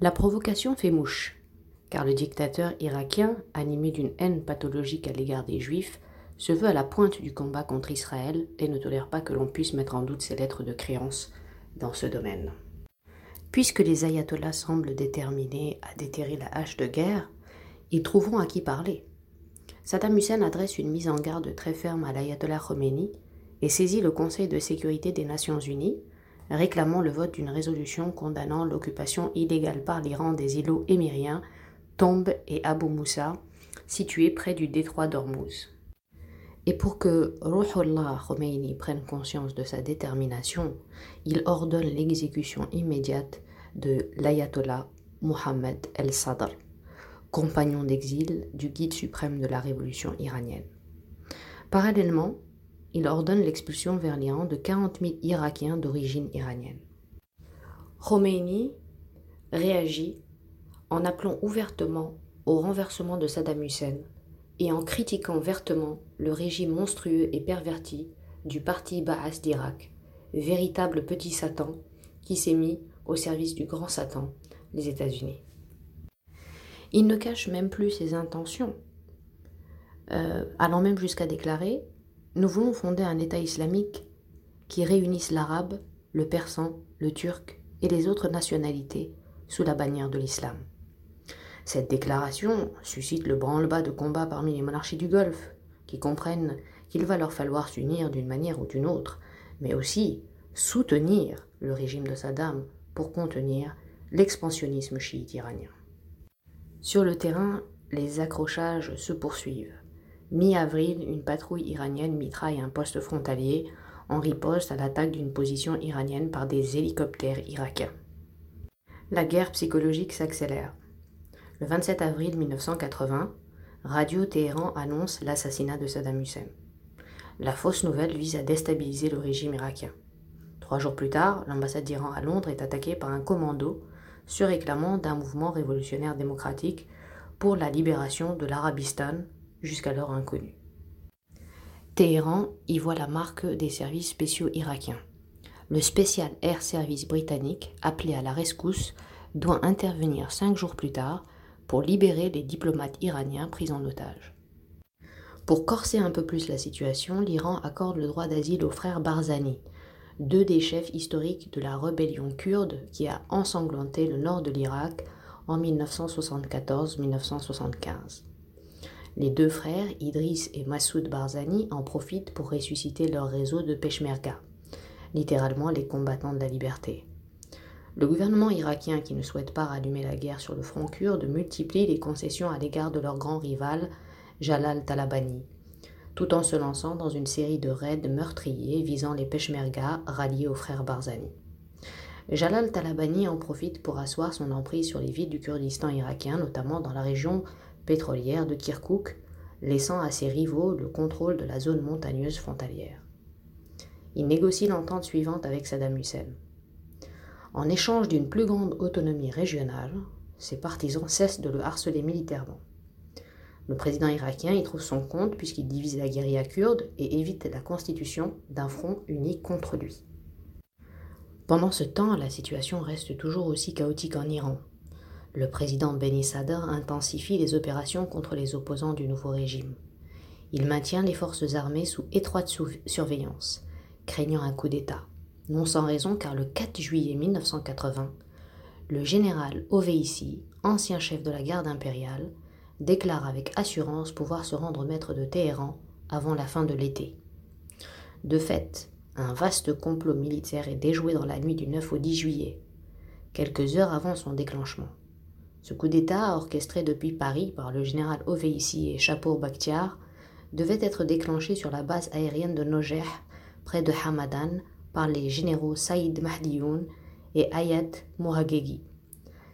La provocation fait mouche, car le dictateur irakien, animé d'une haine pathologique à l'égard des Juifs, se veut à la pointe du combat contre Israël et ne tolère pas que l'on puisse mettre en doute ses lettres de créance dans ce domaine. Puisque les ayatollahs semblent déterminés à déterrer la hache de guerre, ils trouveront à qui parler. Saddam Hussein adresse une mise en garde très ferme à l'ayatollah Khomeini et saisit le Conseil de sécurité des Nations Unies, réclamant le vote d'une résolution condamnant l'occupation illégale par l'Iran des îlots émiriens, Tombe et Abu Moussa, situés près du détroit d'Ormuz. Et pour que Ruhullah Khomeini prenne conscience de sa détermination, il ordonne l'exécution immédiate de l'ayatollah Mohammed el-Sadr, compagnon d'exil du guide suprême de la révolution iranienne. Parallèlement, il ordonne l'expulsion vers l'Iran de 40 000 Irakiens d'origine iranienne. Khomeini réagit en appelant ouvertement au renversement de Saddam Hussein et en critiquant vertement le régime monstrueux et perverti du parti Baas d'Irak, véritable petit Satan qui s'est mis au service du grand Satan, les États-Unis. Il ne cache même plus ses intentions, euh, allant même jusqu'à déclarer Nous voulons fonder un État islamique qui réunisse l'arabe, le persan, le turc et les autres nationalités sous la bannière de l'islam. Cette déclaration suscite le branle-bas de combat parmi les monarchies du Golfe, qui comprennent qu'il va leur falloir s'unir d'une manière ou d'une autre, mais aussi soutenir le régime de Saddam pour contenir l'expansionnisme chiite iranien. Sur le terrain, les accrochages se poursuivent. Mi-avril, une patrouille iranienne mitraille un poste frontalier en riposte à l'attaque d'une position iranienne par des hélicoptères irakiens. La guerre psychologique s'accélère. Le 27 avril 1980, Radio Téhéran annonce l'assassinat de Saddam Hussein. La fausse nouvelle vise à déstabiliser le régime irakien. Trois jours plus tard, l'ambassade d'Iran à Londres est attaquée par un commando se réclamant d'un mouvement révolutionnaire démocratique pour la libération de l'Arabistan, jusqu'alors inconnu. Téhéran y voit la marque des services spéciaux irakiens. Le Special Air Service britannique, appelé à la rescousse, doit intervenir cinq jours plus tard pour libérer les diplomates iraniens pris en otage. Pour corser un peu plus la situation, l'Iran accorde le droit d'asile aux frères Barzani, deux des chefs historiques de la rébellion kurde qui a ensanglanté le nord de l'Irak en 1974-1975. Les deux frères, Idriss et Massoud Barzani, en profitent pour ressusciter leur réseau de Peshmerga, littéralement les combattants de la liberté. Le gouvernement irakien, qui ne souhaite pas rallumer la guerre sur le front kurde, multiplie les concessions à l'égard de leur grand rival, Jalal Talabani, tout en se lançant dans une série de raids meurtriers visant les Peshmerga ralliés aux frères Barzani. Jalal Talabani en profite pour asseoir son emprise sur les villes du Kurdistan irakien, notamment dans la région pétrolière de Kirkouk, laissant à ses rivaux le contrôle de la zone montagneuse frontalière. Il négocie l'entente suivante avec Saddam Hussein. En échange d'une plus grande autonomie régionale, ses partisans cessent de le harceler militairement. Le président irakien y trouve son compte puisqu'il divise la guérilla kurde et évite la constitution d'un front uni contre lui. Pendant ce temps, la situation reste toujours aussi chaotique en Iran. Le président Beni Sadr intensifie les opérations contre les opposants du nouveau régime. Il maintient les forces armées sous étroite surveillance, craignant un coup d'État non sans raison car le 4 juillet 1980, le général Oveissi, ancien chef de la garde impériale, déclare avec assurance pouvoir se rendre maître de Téhéran avant la fin de l'été. De fait, un vaste complot militaire est déjoué dans la nuit du 9 au 10 juillet, quelques heures avant son déclenchement. Ce coup d'État, orchestré depuis Paris par le général Oveissi et Chapour Bakhtiar, devait être déclenché sur la base aérienne de Nojeh, près de Hamadan, par les généraux Saïd Mahdioun et Ayat Mouhagegi.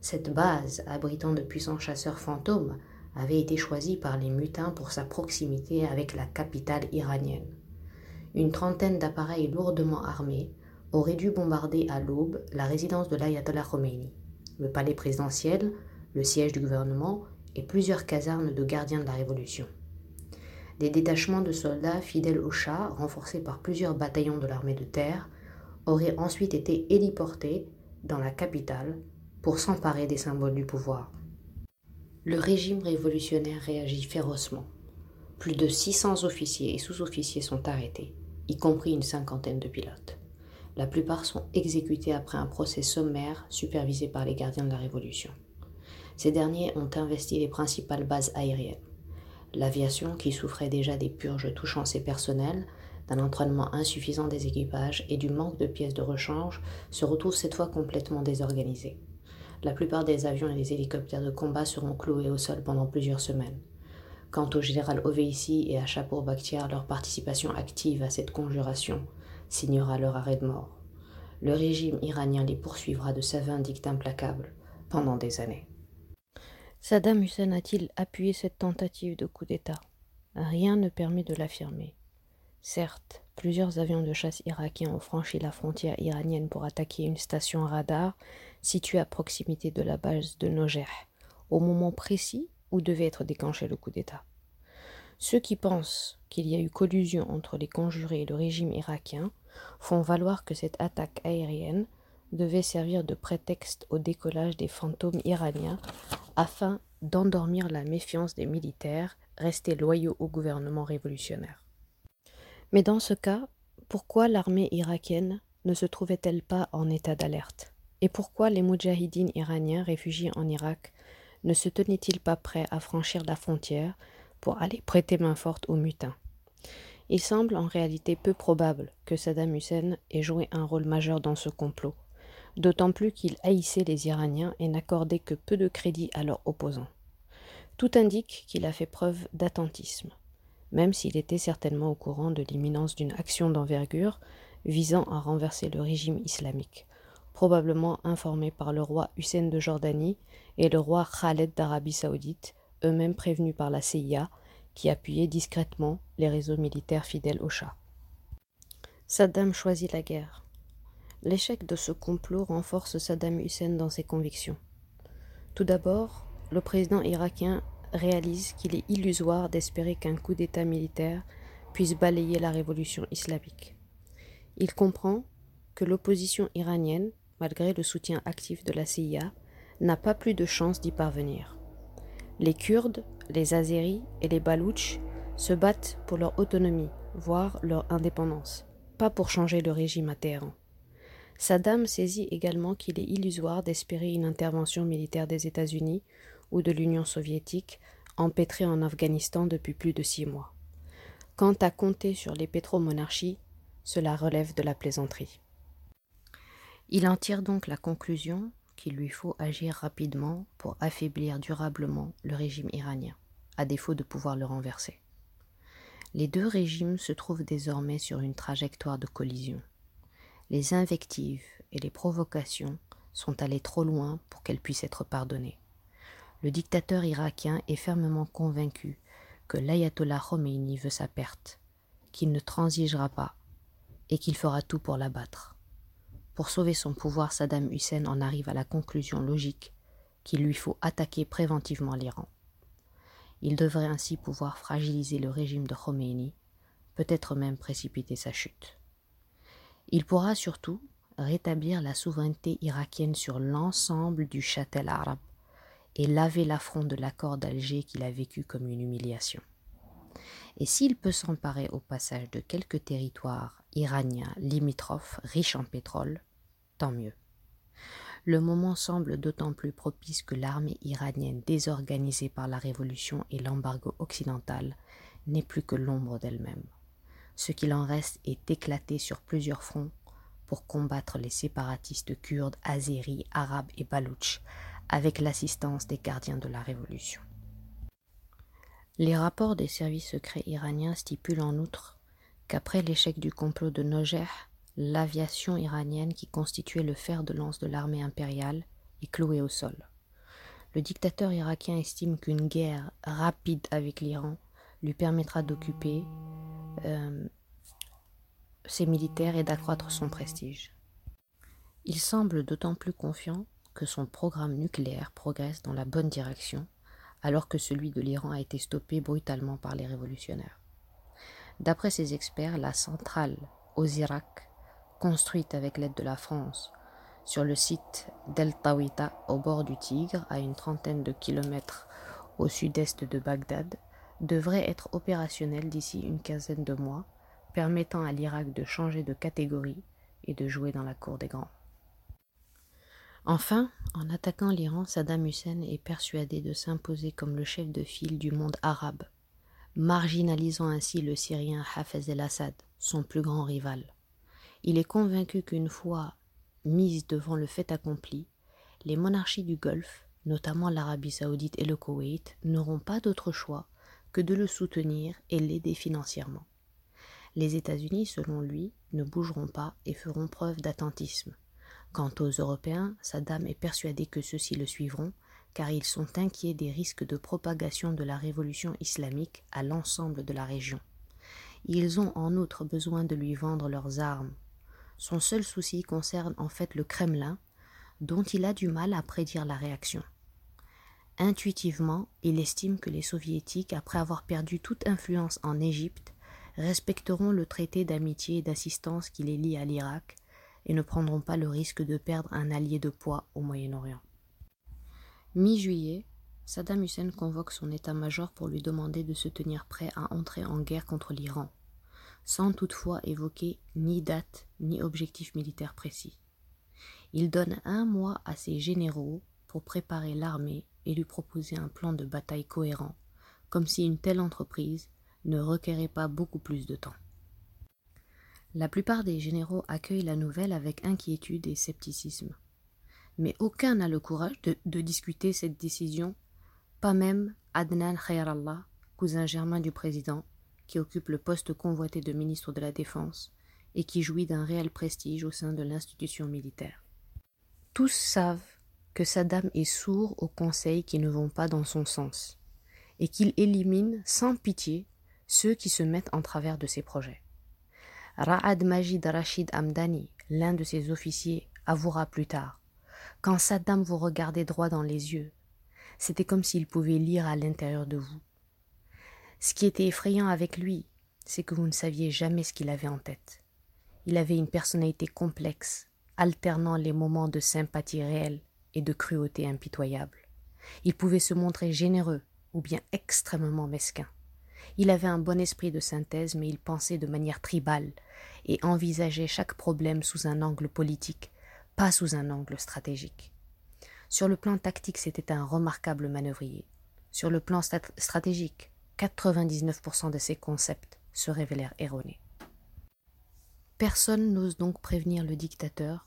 Cette base, abritant de puissants chasseurs fantômes, avait été choisie par les mutins pour sa proximité avec la capitale iranienne. Une trentaine d'appareils lourdement armés auraient dû bombarder à l'aube la résidence de l'Ayatollah Khomeini, le palais présidentiel, le siège du gouvernement et plusieurs casernes de gardiens de la Révolution. Des détachements de soldats fidèles au Shah, renforcés par plusieurs bataillons de l'armée de terre, auraient ensuite été héliportés dans la capitale pour s'emparer des symboles du pouvoir. Le régime révolutionnaire réagit férocement. Plus de 600 officiers et sous-officiers sont arrêtés, y compris une cinquantaine de pilotes. La plupart sont exécutés après un procès sommaire supervisé par les gardiens de la Révolution. Ces derniers ont investi les principales bases aériennes. L'aviation, qui souffrait déjà des purges touchant ses personnels, d'un entraînement insuffisant des équipages et du manque de pièces de rechange, se retrouve cette fois complètement désorganisée. La plupart des avions et des hélicoptères de combat seront cloués au sol pendant plusieurs semaines. Quant au général Oveissi et à Chapour Bakhtiar, leur participation active à cette conjuration signera leur arrêt de mort. Le régime iranien les poursuivra de sa vindicte implacable pendant des années. Saddam Hussein a-t-il appuyé cette tentative de coup d'État? Rien ne permet de l'affirmer. Certes, plusieurs avions de chasse irakiens ont franchi la frontière iranienne pour attaquer une station radar située à proximité de la base de Nojeh, au moment précis où devait être déclenché le coup d'État. Ceux qui pensent qu'il y a eu collusion entre les conjurés et le régime irakien font valoir que cette attaque aérienne devait servir de prétexte au décollage des fantômes iraniens afin d'endormir la méfiance des militaires restés loyaux au gouvernement révolutionnaire. Mais dans ce cas, pourquoi l'armée irakienne ne se trouvait-elle pas en état d'alerte? Et pourquoi les moudjahidines iraniens réfugiés en Irak ne se tenaient-ils pas prêts à franchir la frontière pour aller prêter main forte aux mutins? Il semble en réalité peu probable que Saddam Hussein ait joué un rôle majeur dans ce complot, d'autant plus qu'il haïssait les Iraniens et n'accordait que peu de crédit à leurs opposants. Tout indique qu'il a fait preuve d'attentisme, même s'il était certainement au courant de l'imminence d'une action d'envergure visant à renverser le régime islamique, probablement informé par le roi Hussein de Jordanie et le roi Khaled d'Arabie saoudite, eux-mêmes prévenus par la CIA, qui appuyait discrètement les réseaux militaires fidèles au Shah. Saddam choisit la guerre. L'échec de ce complot renforce Saddam Hussein dans ses convictions. Tout d'abord, le président irakien réalise qu'il est illusoire d'espérer qu'un coup d'État militaire puisse balayer la révolution islamique. Il comprend que l'opposition iranienne, malgré le soutien actif de la CIA, n'a pas plus de chance d'y parvenir. Les Kurdes, les Azéris et les Baloutches se battent pour leur autonomie, voire leur indépendance, pas pour changer le régime à Téhéran. Saddam saisit également qu'il est illusoire d'espérer une intervention militaire des États-Unis ou de l'Union soviétique empêtrée en Afghanistan depuis plus de six mois. Quant à compter sur les pétromonarchies, cela relève de la plaisanterie. Il en tire donc la conclusion qu'il lui faut agir rapidement pour affaiblir durablement le régime iranien, à défaut de pouvoir le renverser. Les deux régimes se trouvent désormais sur une trajectoire de collision les invectives et les provocations sont allées trop loin pour qu'elles puissent être pardonnées. Le dictateur irakien est fermement convaincu que l'ayatollah Khomeini veut sa perte, qu'il ne transigera pas et qu'il fera tout pour l'abattre. Pour sauver son pouvoir, Saddam Hussein en arrive à la conclusion logique qu'il lui faut attaquer préventivement l'Iran. Il devrait ainsi pouvoir fragiliser le régime de Khomeini, peut-être même précipiter sa chute. Il pourra surtout rétablir la souveraineté irakienne sur l'ensemble du châtel arabe et laver l'affront de l'accord d'Alger qu'il a vécu comme une humiliation. Et s'il peut s'emparer au passage de quelques territoires iraniens limitrophes riches en pétrole, tant mieux. Le moment semble d'autant plus propice que l'armée iranienne désorganisée par la révolution et l'embargo occidental n'est plus que l'ombre d'elle-même. Ce qu'il en reste est éclaté sur plusieurs fronts pour combattre les séparatistes kurdes, azéris, arabes et baloutches, avec l'assistance des gardiens de la révolution. Les rapports des services secrets iraniens stipulent en outre qu'après l'échec du complot de Nojeh, l'aviation iranienne qui constituait le fer de lance de l'armée impériale est clouée au sol. Le dictateur irakien estime qu'une guerre rapide avec l'Iran lui permettra d'occuper euh, ses militaires et d'accroître son prestige. Il semble d'autant plus confiant que son programme nucléaire progresse dans la bonne direction, alors que celui de l'Iran a été stoppé brutalement par les révolutionnaires. D'après ses experts, la centrale aux Irak, construite avec l'aide de la France, sur le site d'El Tawita au bord du Tigre, à une trentaine de kilomètres au sud-est de Bagdad, devrait être opérationnel d'ici une quinzaine de mois, permettant à l'Irak de changer de catégorie et de jouer dans la cour des grands. Enfin, en attaquant l'Iran, Saddam Hussein est persuadé de s'imposer comme le chef de file du monde arabe, marginalisant ainsi le Syrien Hafez el-Assad, son plus grand rival. Il est convaincu qu'une fois mise devant le fait accompli, les monarchies du Golfe, notamment l'Arabie saoudite et le Koweït, n'auront pas d'autre choix que de le soutenir et l'aider financièrement. Les États-Unis, selon lui, ne bougeront pas et feront preuve d'attentisme. Quant aux Européens, Saddam est persuadé que ceux-ci le suivront, car ils sont inquiets des risques de propagation de la révolution islamique à l'ensemble de la région. Ils ont en outre besoin de lui vendre leurs armes. Son seul souci concerne en fait le Kremlin, dont il a du mal à prédire la réaction. Intuitivement, il estime que les soviétiques, après avoir perdu toute influence en Égypte, respecteront le traité d'amitié et d'assistance qui les lie à l'Irak et ne prendront pas le risque de perdre un allié de poids au Moyen-Orient. Mi-juillet, Saddam Hussein convoque son état-major pour lui demander de se tenir prêt à entrer en guerre contre l'Iran, sans toutefois évoquer ni date ni objectif militaire précis. Il donne un mois à ses généraux pour préparer l'armée et lui proposer un plan de bataille cohérent, comme si une telle entreprise ne requérait pas beaucoup plus de temps. La plupart des généraux accueillent la nouvelle avec inquiétude et scepticisme. Mais aucun n'a le courage de, discuter cette décision, pas même Adnan Khayrallah, cousin germain du président, qui occupe le poste convoité de ministre de la Défense et qui jouit d'un réel prestige au sein de l'institution militaire. Tous savent que Saddam est sourd aux conseils qui ne vont pas dans son sens, et qu'il élimine sans pitié ceux qui se mettent en travers de ses projets. Ra'ad Majid Rashid Amdani, l'un de ses officiers, avouera plus tard Quand Saddam vous regardait droit dans les yeux, c'était comme s'il pouvait lire à l'intérieur de vous. Ce qui était effrayant avec lui, c'est que vous ne saviez jamais ce qu'il avait en tête. Il avait une personnalité complexe, alternant les moments de sympathie réelle et de cruauté impitoyable. Il pouvait se montrer généreux ou bien extrêmement mesquin. Il avait un bon esprit de synthèse, mais il pensait de manière tribale et envisageait chaque problème sous un angle politique, pas sous un angle stratégique. Sur le plan tactique, c'était un remarquable manœuvrier. Sur le plan stratégique, 99% de ses concepts se révélèrent erronés. Personne n'ose donc prévenir le dictateur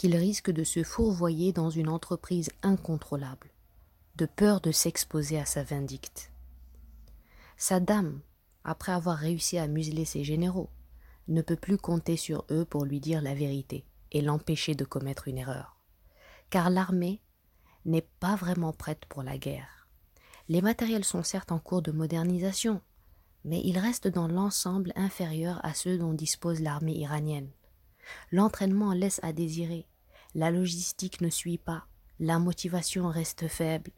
qu'il risque de se fourvoyer dans une entreprise incontrôlable, de peur de s'exposer à sa vindicte. Saddam, après avoir réussi à museler ses généraux, ne peut plus compter sur eux pour lui dire la vérité et l'empêcher de commettre une erreur. Car l'armée n'est pas vraiment prête pour la guerre. Les matériels sont certes en cours de modernisation, mais ils restent dans l'ensemble inférieurs à ceux dont dispose l'armée iranienne. L'entraînement laisse à désirer, la logistique ne suit pas, la motivation reste faible,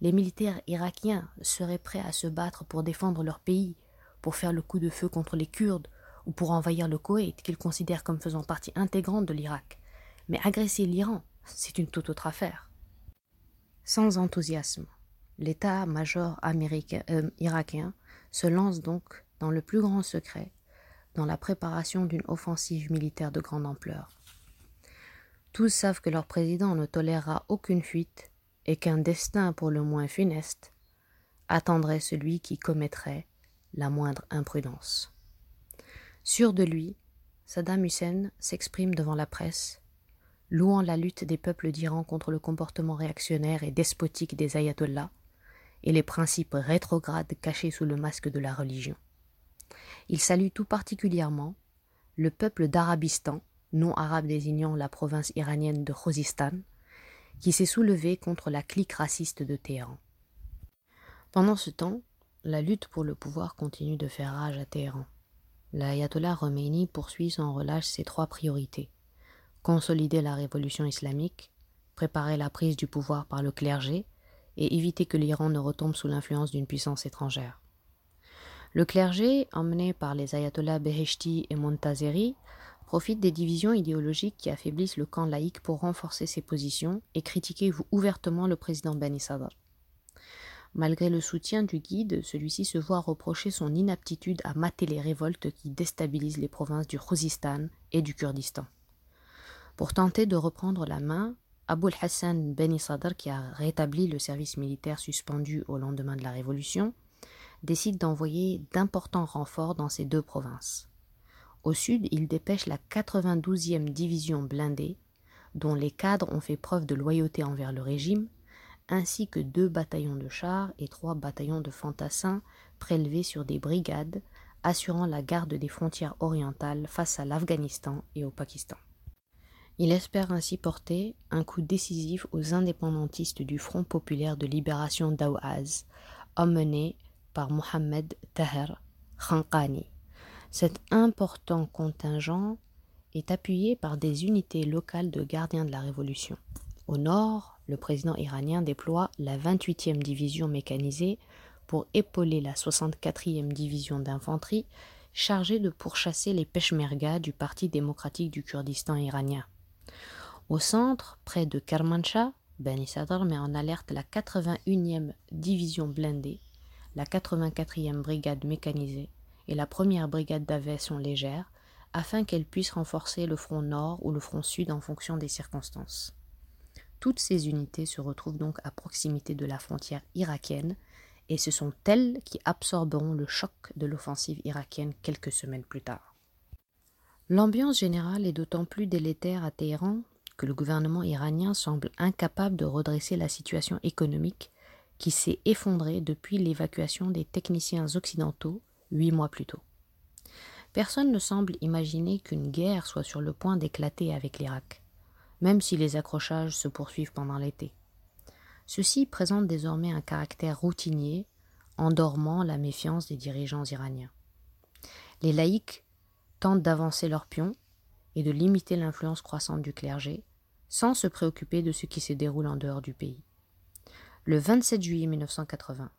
les militaires irakiens seraient prêts à se battre pour défendre leur pays, pour faire le coup de feu contre les Kurdes ou pour envahir le Koweït, qu'ils considèrent comme faisant partie intégrante de l'Irak. Mais agresser l'Iran, c'est une toute autre affaire. Sans enthousiasme, l'état-major euh, irakien se lance donc dans le plus grand secret dans la préparation d'une offensive militaire de grande ampleur. Tous savent que leur président ne tolérera aucune fuite et qu'un destin pour le moins funeste attendrait celui qui commettrait la moindre imprudence. Sûr de lui, Saddam Hussein s'exprime devant la presse, louant la lutte des peuples d'Iran contre le comportement réactionnaire et despotique des ayatollahs et les principes rétrogrades cachés sous le masque de la religion. Il salue tout particulièrement le peuple d'Arabistan, nom arabe désignant la province iranienne de Khuzistan, qui s'est soulevé contre la clique raciste de Téhéran. Pendant ce temps, la lutte pour le pouvoir continue de faire rage à Téhéran. L'ayatollah Khomeini poursuit sans relâche ses trois priorités consolider la révolution islamique, préparer la prise du pouvoir par le clergé et éviter que l'Iran ne retombe sous l'influence d'une puissance étrangère. Le clergé, emmené par les ayatollahs Beheshti et Montazeri, profite des divisions idéologiques qui affaiblissent le camp laïque pour renforcer ses positions et critiquer ouvertement le président Ben Sadr. Malgré le soutien du guide, celui-ci se voit reprocher son inaptitude à mater les révoltes qui déstabilisent les provinces du Khuzistan et du Kurdistan. Pour tenter de reprendre la main, Abul Hassan Ben Sadr, qui a rétabli le service militaire suspendu au lendemain de la Révolution, décide d'envoyer d'importants renforts dans ces deux provinces. Au sud, il dépêche la 92e division blindée, dont les cadres ont fait preuve de loyauté envers le régime, ainsi que deux bataillons de chars et trois bataillons de fantassins prélevés sur des brigades, assurant la garde des frontières orientales face à l'Afghanistan et au Pakistan. Il espère ainsi porter un coup décisif aux indépendantistes du Front populaire de libération d'Awaz, emmenés par Mohamed Taher Khanqani. Cet important contingent est appuyé par des unités locales de gardiens de la Révolution. Au nord, le président iranien déploie la 28e division mécanisée pour épauler la 64e division d'infanterie chargée de pourchasser les peshmergas du Parti démocratique du Kurdistan iranien. Au centre, près de Kermanshah, Ben met en alerte la 81e division blindée, la 84e brigade mécanisée et la première brigade d'aviation légère afin qu'elle puisse renforcer le front nord ou le front sud en fonction des circonstances. Toutes ces unités se retrouvent donc à proximité de la frontière irakienne et ce sont elles qui absorberont le choc de l'offensive irakienne quelques semaines plus tard. L'ambiance générale est d'autant plus délétère à Téhéran que le gouvernement iranien semble incapable de redresser la situation économique qui s'est effondrée depuis l'évacuation des techniciens occidentaux huit mois plus tôt. Personne ne semble imaginer qu'une guerre soit sur le point d'éclater avec l'Irak même si les accrochages se poursuivent pendant l'été. Ceci présente désormais un caractère routinier, endormant la méfiance des dirigeants iraniens. Les laïcs tentent d'avancer leurs pions et de limiter l'influence croissante du clergé, sans se préoccuper de ce qui se déroule en dehors du pays. Le 27 juillet 1980,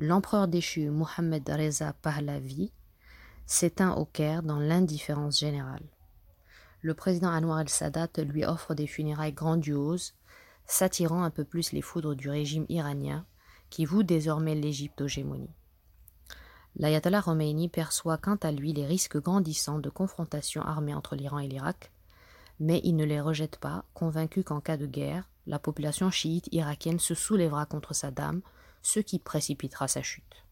l'empereur déchu Mohammed Reza Pahlavi s'éteint au Caire dans l'indifférence générale le président Anwar el-Sadat lui offre des funérailles grandioses, s'attirant un peu plus les foudres du régime iranien, qui voue désormais l'Égypte aux gémonies. L'ayatollah Khomeini perçoit quant à lui les risques grandissants de confrontation armée entre l'Iran et l'Irak, mais il ne les rejette pas, convaincu qu'en cas de guerre, la population chiite irakienne se soulèvera contre Saddam, ce qui précipitera sa chute.